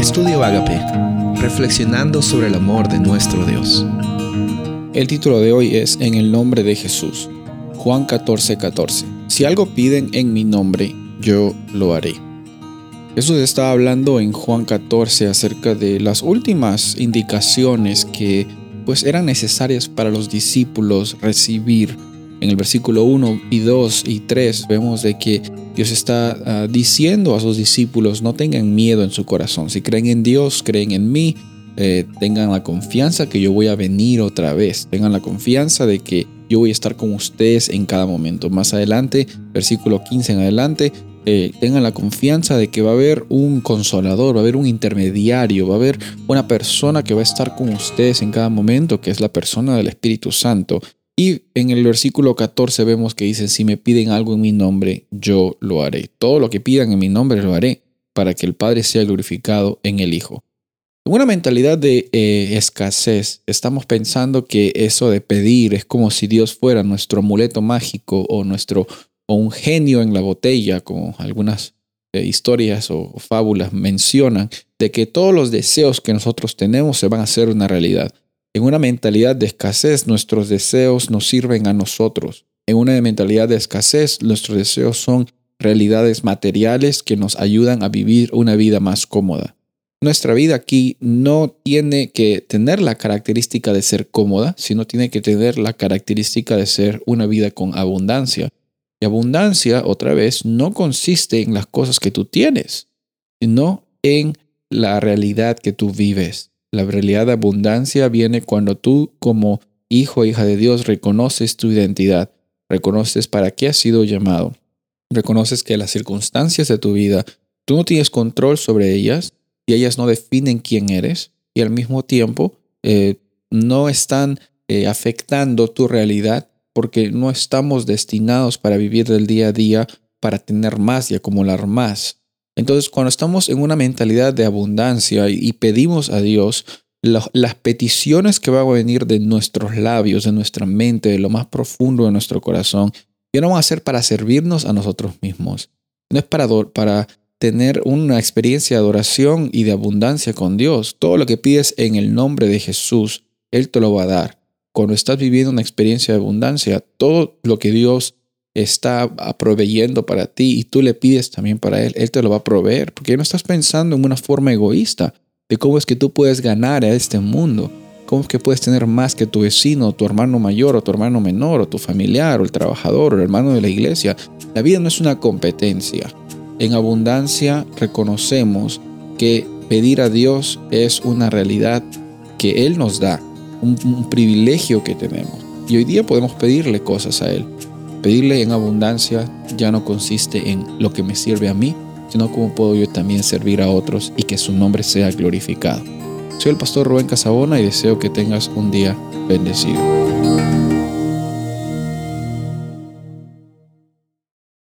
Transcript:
Estudio Agape, reflexionando sobre el amor de nuestro Dios. El título de hoy es En el nombre de Jesús. Juan 14:14. 14. Si algo piden en mi nombre, yo lo haré. Jesús está hablando en Juan 14 acerca de las últimas indicaciones que pues eran necesarias para los discípulos recibir. En el versículo 1 y 2 y 3 vemos de que Dios está ah, diciendo a sus discípulos, no tengan miedo en su corazón. Si creen en Dios, creen en mí, eh, tengan la confianza que yo voy a venir otra vez. Tengan la confianza de que yo voy a estar con ustedes en cada momento. Más adelante, versículo 15 en adelante, eh, tengan la confianza de que va a haber un consolador, va a haber un intermediario, va a haber una persona que va a estar con ustedes en cada momento, que es la persona del Espíritu Santo. Y en el versículo 14 vemos que dice, si me piden algo en mi nombre, yo lo haré. Todo lo que pidan en mi nombre lo haré para que el Padre sea glorificado en el Hijo. En una mentalidad de eh, escasez, estamos pensando que eso de pedir es como si Dios fuera nuestro amuleto mágico o nuestro o un genio en la botella, como algunas eh, historias o fábulas mencionan, de que todos los deseos que nosotros tenemos se van a hacer una realidad. En una mentalidad de escasez, nuestros deseos nos sirven a nosotros. En una mentalidad de escasez, nuestros deseos son realidades materiales que nos ayudan a vivir una vida más cómoda. Nuestra vida aquí no tiene que tener la característica de ser cómoda, sino tiene que tener la característica de ser una vida con abundancia. Y abundancia, otra vez, no consiste en las cosas que tú tienes, sino en la realidad que tú vives. La realidad de abundancia viene cuando tú como hijo o hija de Dios reconoces tu identidad, reconoces para qué has sido llamado, reconoces que las circunstancias de tu vida, tú no tienes control sobre ellas y ellas no definen quién eres y al mismo tiempo eh, no están eh, afectando tu realidad porque no estamos destinados para vivir del día a día, para tener más y acumular más. Entonces, cuando estamos en una mentalidad de abundancia y pedimos a Dios, las peticiones que van a venir de nuestros labios, de nuestra mente, de lo más profundo de nuestro corazón, ya no van a ser para servirnos a nosotros mismos. No es para, para tener una experiencia de adoración y de abundancia con Dios. Todo lo que pides en el nombre de Jesús, Él te lo va a dar. Cuando estás viviendo una experiencia de abundancia, todo lo que Dios está proveyendo para ti y tú le pides también para Él, Él te lo va a proveer, porque no estás pensando en una forma egoísta de cómo es que tú puedes ganar a este mundo, cómo es que puedes tener más que tu vecino, tu hermano mayor o tu hermano menor, o tu familiar, o el trabajador, o el hermano de la iglesia. La vida no es una competencia. En abundancia reconocemos que pedir a Dios es una realidad que Él nos da, un privilegio que tenemos. Y hoy día podemos pedirle cosas a Él. Pedirle en abundancia ya no consiste en lo que me sirve a mí, sino cómo puedo yo también servir a otros y que su nombre sea glorificado. Soy el pastor Rubén Casabona y deseo que tengas un día bendecido.